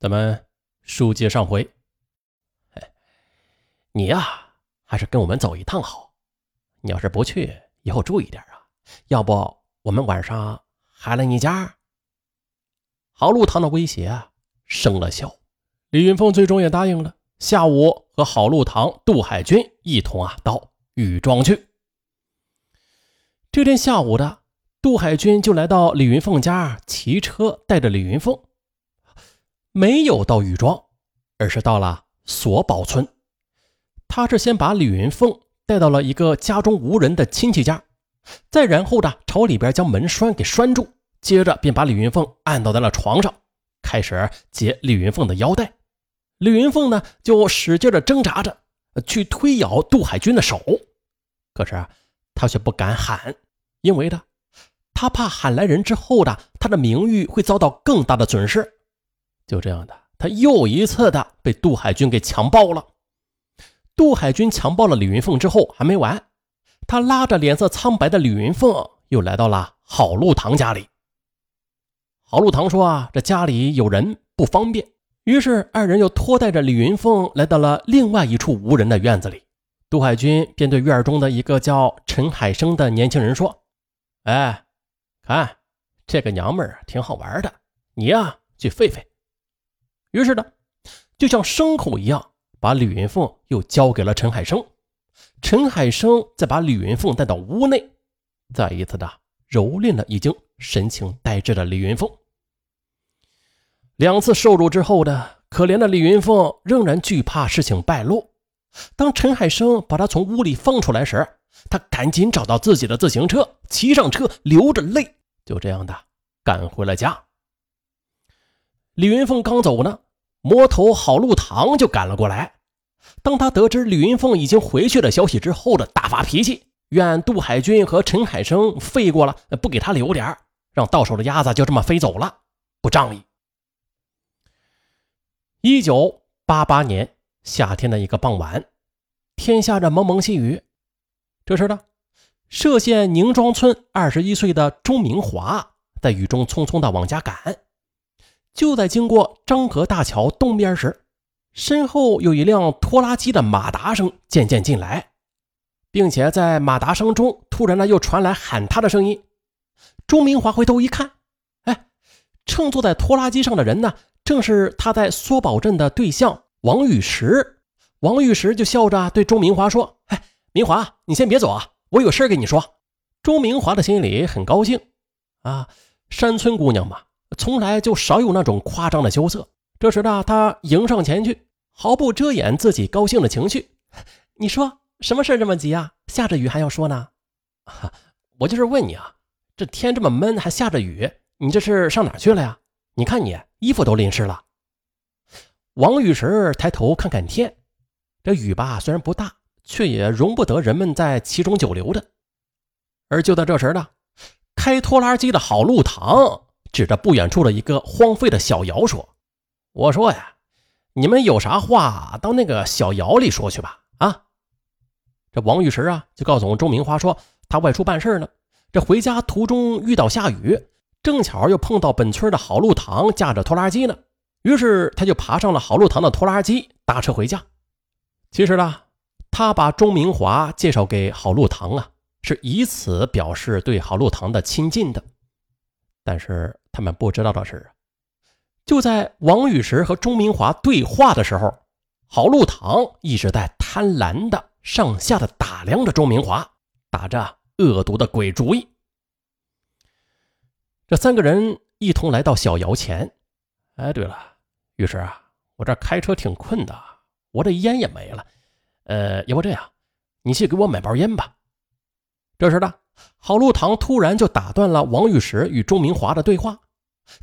咱们书接上回，你呀，还是跟我们走一趟好。你要是不去，以后注意点啊。要不我们晚上还来你家。郝路堂的威胁啊生了效，李云凤最终也答应了。下午和郝路堂、杜海军一同啊到禹庄去。这天下午的，杜海军就来到李云凤家，骑车带着李云凤。没有到禹庄，而是到了索宝村。他是先把李云凤带到了一个家中无人的亲戚家，再然后呢，朝里边将门栓给拴住，接着便把李云凤按倒在了床上，开始解李云凤的腰带。李云凤呢，就使劲的挣扎着去推咬杜海军的手，可是他却不敢喊，因为呢，他怕喊来人之后的他的名誉会遭到更大的损失。就这样的，他又一次的被杜海军给强暴了。杜海军强暴了李云凤之后还没完，他拉着脸色苍白的李云凤又来到了郝路堂家里。郝路堂说：“啊，这家里有人不方便。”于是二人又拖带着李云凤来到了另外一处无人的院子里。杜海军便对院中的一个叫陈海生的年轻人说：“哎，看这个娘们儿挺好玩的，你呀去废废。”于是呢，就像牲口一样，把李云凤又交给了陈海生。陈海生再把李云凤带到屋内，再一次的蹂躏了已经神情呆滞的李云凤。两次受辱之后的可怜的李云凤仍然惧怕事情败露。当陈海生把他从屋里放出来时，他赶紧找到自己的自行车，骑上车，流着泪，就这样的赶回了家。李云凤刚走呢，魔头郝路堂就赶了过来。当他得知李云凤已经回去的消息之后，的大发脾气，怨杜海军和陈海生废过了，不给他留点让到手的鸭子就这么飞走了，不仗义。一九八八年夏天的一个傍晚，天下着蒙蒙细雨。这时呢，歙县宁庄村二十一岁的钟明华在雨中匆匆的往家赶。就在经过漳河大桥东边时，身后有一辆拖拉机的马达声渐渐进来，并且在马达声中，突然呢又传来喊他的声音。钟明华回头一看，哎，乘坐在拖拉机上的人呢，正是他在缩宝镇的对象王玉石。王玉石就笑着对钟明华说：“哎，明华，你先别走啊，我有事跟你说。”钟明华的心里很高兴啊，山村姑娘嘛。从来就少有那种夸张的羞涩。这时呢，他迎上前去，毫不遮掩自己高兴的情绪。你说什么事这么急啊？下着雨还要说呢？我就是问你啊，这天这么闷，还下着雨，你这是上哪去了呀？你看你衣服都淋湿了。王雨石抬头看看天，这雨吧虽然不大，却也容不得人们在其中久留的。而就在这时呢，开拖拉机的郝路堂。指着不远处的一个荒废的小窑说：“我说呀，你们有啥话到那个小窑里说去吧。”啊，这王玉石啊就告诉周明华说，他外出办事呢，这回家途中遇到下雨，正巧又碰到本村的郝路堂驾着拖拉机呢，于是他就爬上了郝路堂的拖拉机，搭车回家。其实呢，他把钟明华介绍给郝路堂啊，是以此表示对郝路堂的亲近的。但是他们不知道的是，就在王玉石和钟明华对话的时候，郝路堂一直在贪婪的上下的打量着钟明华，打着恶毒的鬼主意。这三个人一同来到小窑前。哎，对了，玉石啊，我这开车挺困的，我这烟也没了。呃，要不这样，你去给我买包烟吧。这时呢。郝路堂突然就打断了王玉石与钟明华的对话，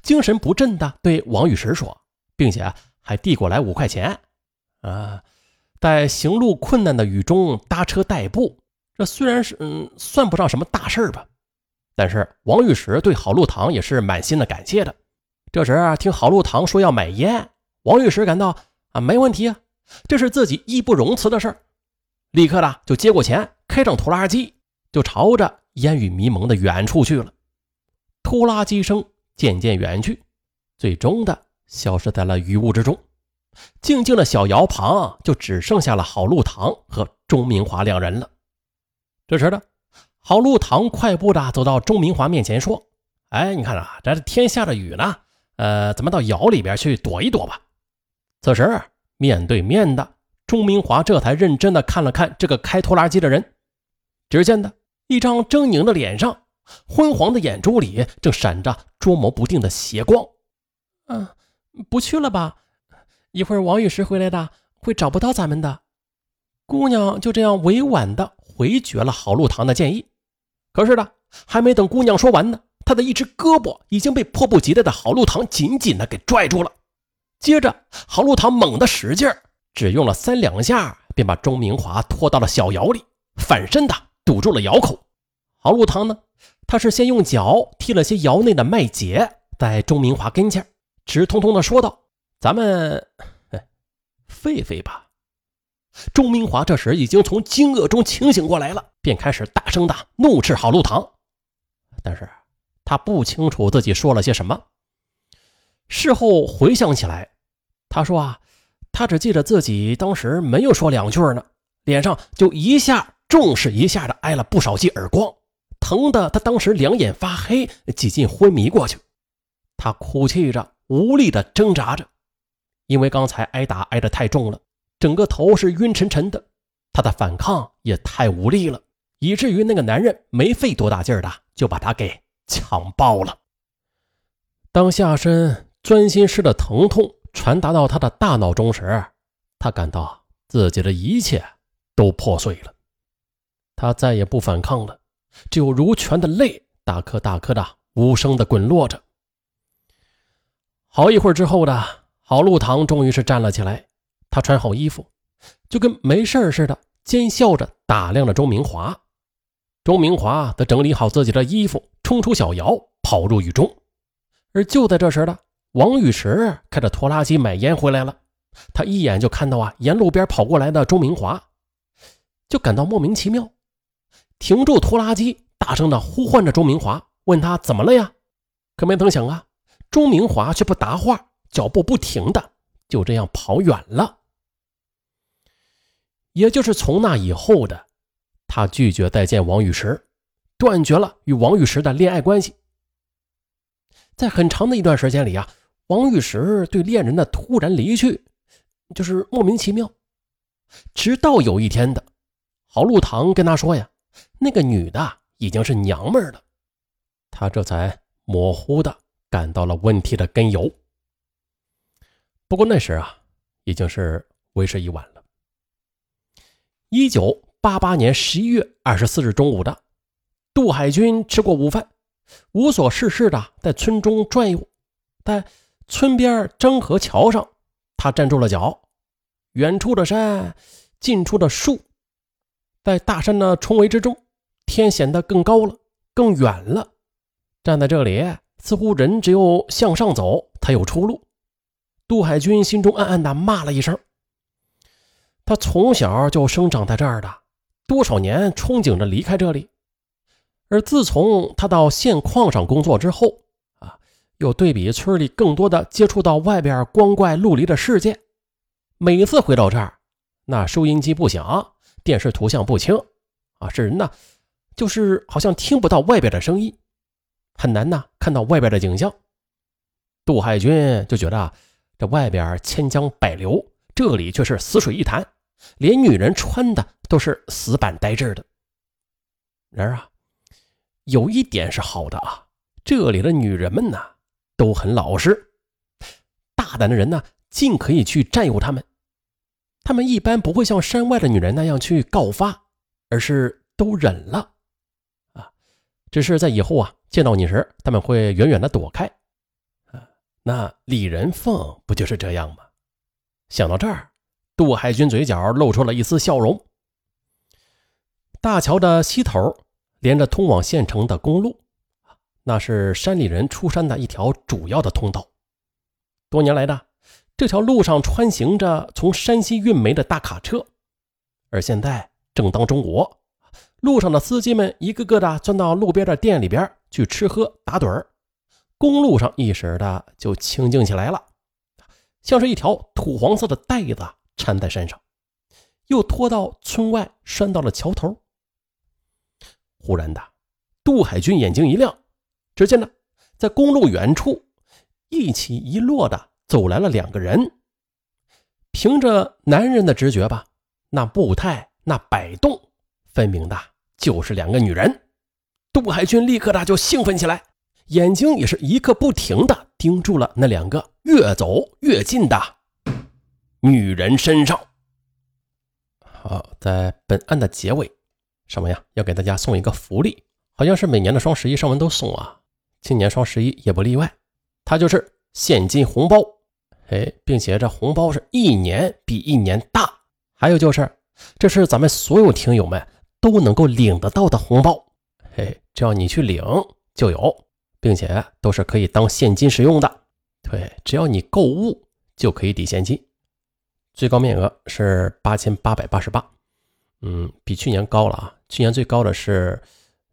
精神不振的对王玉石说，并且还递过来五块钱。啊，在行路困难的雨中搭车代步，这虽然是嗯算不上什么大事吧，但是王玉石对郝路堂也是满心的感谢的。这时听郝路堂说要买烟，王玉石感到啊没问题啊，这是自己义不容辞的事儿，立刻的就接过钱，开上拖拉机就朝着。烟雨迷蒙的远处去了，拖拉机声渐渐远去，最终的消失在了雨雾之中。静静的小窑旁就只剩下了郝路堂和钟明华两人了。这时呢，郝路堂快步的走到钟明华面前说：“哎，你看啊，这天下着雨呢，呃，咱们到窑里边去躲一躲吧。”此时面对面的钟明华这才认真的看了看这个开拖拉机的人，只见的一张狰狞的脸上，昏黄的眼珠里正闪着捉摸不定的邪光。嗯，不去了吧？一会儿王玉石回来的，会找不到咱们的。姑娘就这样委婉的回绝了郝路堂的建议。可是呢，还没等姑娘说完呢，她的一只胳膊已经被迫不及待的郝路堂紧紧的给拽住了。接着，郝路堂猛地使劲只用了三两下，便把钟明华拖到了小窑里，反身的堵住了窑口。郝路堂呢，他是先用脚踢了些窑内的麦秸，在钟明华跟前直通通的说道。咱们，废废吧。钟明华这时已经从惊愕中清醒过来了，便开始大声的怒斥郝路堂。但是他不清楚自己说了些什么。事后回想起来，他说啊，他只记得自己当时没有说两句呢，脸上就一下重是一下子挨了不少记耳光，疼的他当时两眼发黑，几近昏迷过去。他哭泣着，无力的挣扎着。因为刚才挨打挨得太重了，整个头是晕沉沉的，他的反抗也太无力了，以至于那个男人没费多大劲儿的就把他给强暴了。当下身钻心式的疼痛传达到他的大脑中时，他感到自己的一切都破碎了，他再也不反抗了，只有如泉的泪大颗大颗的无声的滚落着。好一会儿之后的。郝路堂终于是站了起来，他穿好衣服，就跟没事似的，奸笑着打量着钟明华。钟明华则整理好自己的衣服，冲出小窑，跑入雨中。而就在这时的王玉石开着拖拉机买烟回来了，他一眼就看到啊，沿路边跑过来的钟明华，就感到莫名其妙，停住拖拉机，大声的呼唤着钟明华，问他怎么了呀？可没曾想啊，钟明华却不答话。脚步不停的就这样跑远了，也就是从那以后的，他拒绝再见王玉石，断绝了与王玉石的恋爱关系。在很长的一段时间里啊，王玉石对恋人的突然离去就是莫名其妙，直到有一天的，郝路堂跟他说呀，那个女的已经是娘们了，他这才模糊的感到了问题的根由。不过那时啊，已经是为时已晚了。一九八八年十一月二十四日中午的，杜海军吃过午饭，无所事事的在村中转悠，在村边漳河桥上，他站住了脚。远处的山，近处的树，在大山的重围之中，天显得更高了，更远了。站在这里，似乎人只有向上走才有出路。杜海军心中暗暗的骂了一声。他从小就生长在这儿的，多少年憧憬着离开这里，而自从他到县矿上工作之后，啊，又对比村里更多的接触到外边光怪陆离的世界。每次回到这儿，那收音机不响，电视图像不清，啊，这人呢，就是好像听不到外边的声音，很难呐看到外边的景象。杜海军就觉得。这外边千江百流，这里却是死水一潭，连女人穿的都是死板呆滞的。然而啊，有一点是好的啊，这里的女人们呢都很老实，大胆的人呢尽可以去占有她们。他们一般不会像山外的女人那样去告发，而是都忍了啊，只是在以后啊见到你时，他们会远远的躲开。那李仁凤不就是这样吗？想到这儿，杜海军嘴角露出了一丝笑容。大桥的西头连着通往县城的公路，那是山里人出山的一条主要的通道。多年来的这条路上穿行着从山西运煤的大卡车，而现在正当中午，路上的司机们一个个的钻到路边的店里边去吃喝打盹儿。公路上一时的就清静起来了，像是一条土黄色的带子缠在身上，又拖到村外拴到了桥头。忽然的，杜海军眼睛一亮，只见呢，在公路远处一起一落的走来了两个人。凭着男人的直觉吧，那步态、那摆动，分明的就是两个女人。杜海军立刻的就兴奋起来，眼睛也是一刻不停的盯住了那两个越走越近的女人身上。好，在本案的结尾。上文呀，要给大家送一个福利，好像是每年的双十一上文都送啊，今年双十一也不例外，它就是现金红包，哎，并且这红包是一年比一年大，还有就是，这是咱们所有听友们都能够领得到的红包，嘿，只要你去领就有，并且都是可以当现金使用的，对，只要你购物就可以抵现金，最高面额是八千八百八十八。嗯，比去年高了啊！去年最高的是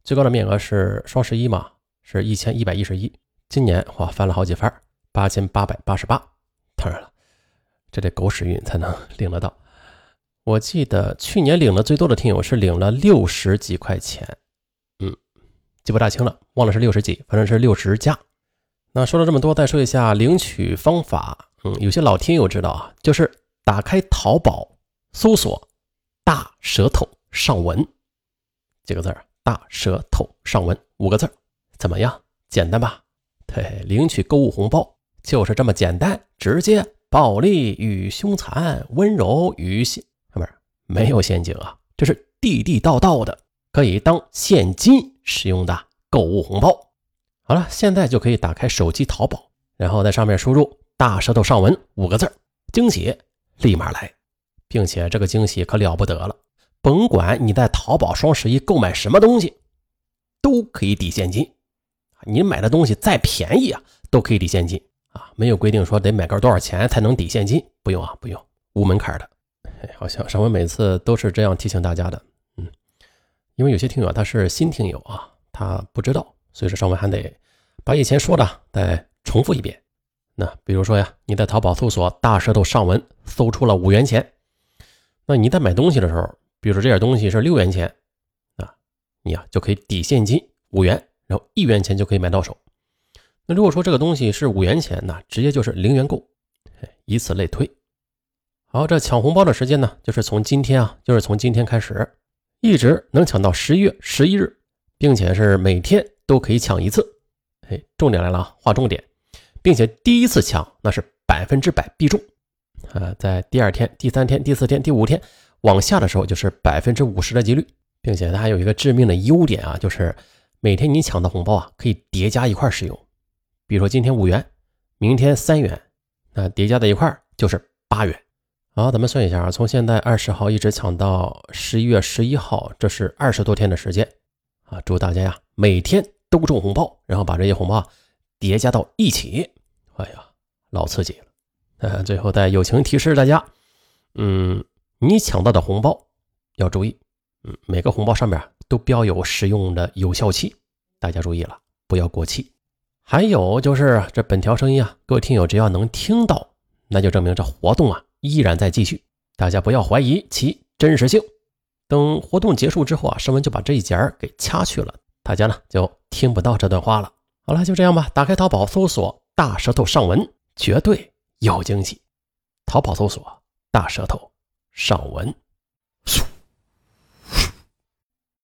最高的面额是双十一嘛，是一千一百一十一。今年哇，翻了好几番，八千八百八十八。当然了，这得狗屎运才能 领得到。我记得去年领的最多的听友是领了六十几块钱，嗯，记不大清了，忘了是六十几，反正是六十加。那说了这么多，再说一下领取方法。嗯，有些老听友知道啊，就是打开淘宝搜索。大舌头上文几个字儿，大舌头上文五个字儿，怎么样？简单吧？对，领取购物红包就是这么简单，直接暴力与凶残，温柔与陷，不是没有陷阱啊，这是地地道道的，可以当现金使用的购物红包。好了，现在就可以打开手机淘宝，然后在上面输入“大舌头上文”五个字，惊喜立马来。并且这个惊喜可了不得了，甭管你在淘宝双十一购买什么东西，都可以抵现金。你买的东西再便宜啊，都可以抵现金啊，没有规定说得买个多少钱才能抵现金，不用啊，不用，无门槛的。好像上回每次都是这样提醒大家的，嗯，因为有些听友他是新听友啊，他不知道，所以说上回还得把以前说的再重复一遍。那比如说呀，你在淘宝搜索“大舌头上文”，搜出了五元钱。那你在买东西的时候，比如说这件东西是六元钱，啊，你啊就可以抵现金五元，然后一元钱就可以买到手。那如果说这个东西是五元钱，那直接就是零元购，以此类推。好，这抢红包的时间呢，就是从今天啊，就是从今天开始，一直能抢到十一月十一日，并且是每天都可以抢一次。哎，重点来了啊，划重点，并且第一次抢那是百分之百必中。呃，在第二天、第三天、第四天、第五天往下的时候，就是百分之五十的几率，并且它还有一个致命的优点啊，就是每天你抢的红包啊，可以叠加一块使用。比如说今天五元，明天三元，那叠加在一块就是八元。好，咱们算一下啊，从现在二十号一直抢到十一月十一号，这是二十多天的时间啊！祝大家呀，每天都中红包，然后把这些红包叠加到一起，哎呀，老刺激了。呃，最后再友情提示大家，嗯，你抢到的红包要注意，嗯，每个红包上面都标有使用的有效期，大家注意了，不要过期。还有就是这本条声音啊，各位听友只要能听到，那就证明这活动啊依然在继续，大家不要怀疑其真实性。等活动结束之后啊，声文就把这一节儿给掐去了，大家呢就听不到这段话了。好了，就这样吧，打开淘宝搜索“大舌头上文”，绝对。有惊喜！淘宝搜索“大舌头”，上文。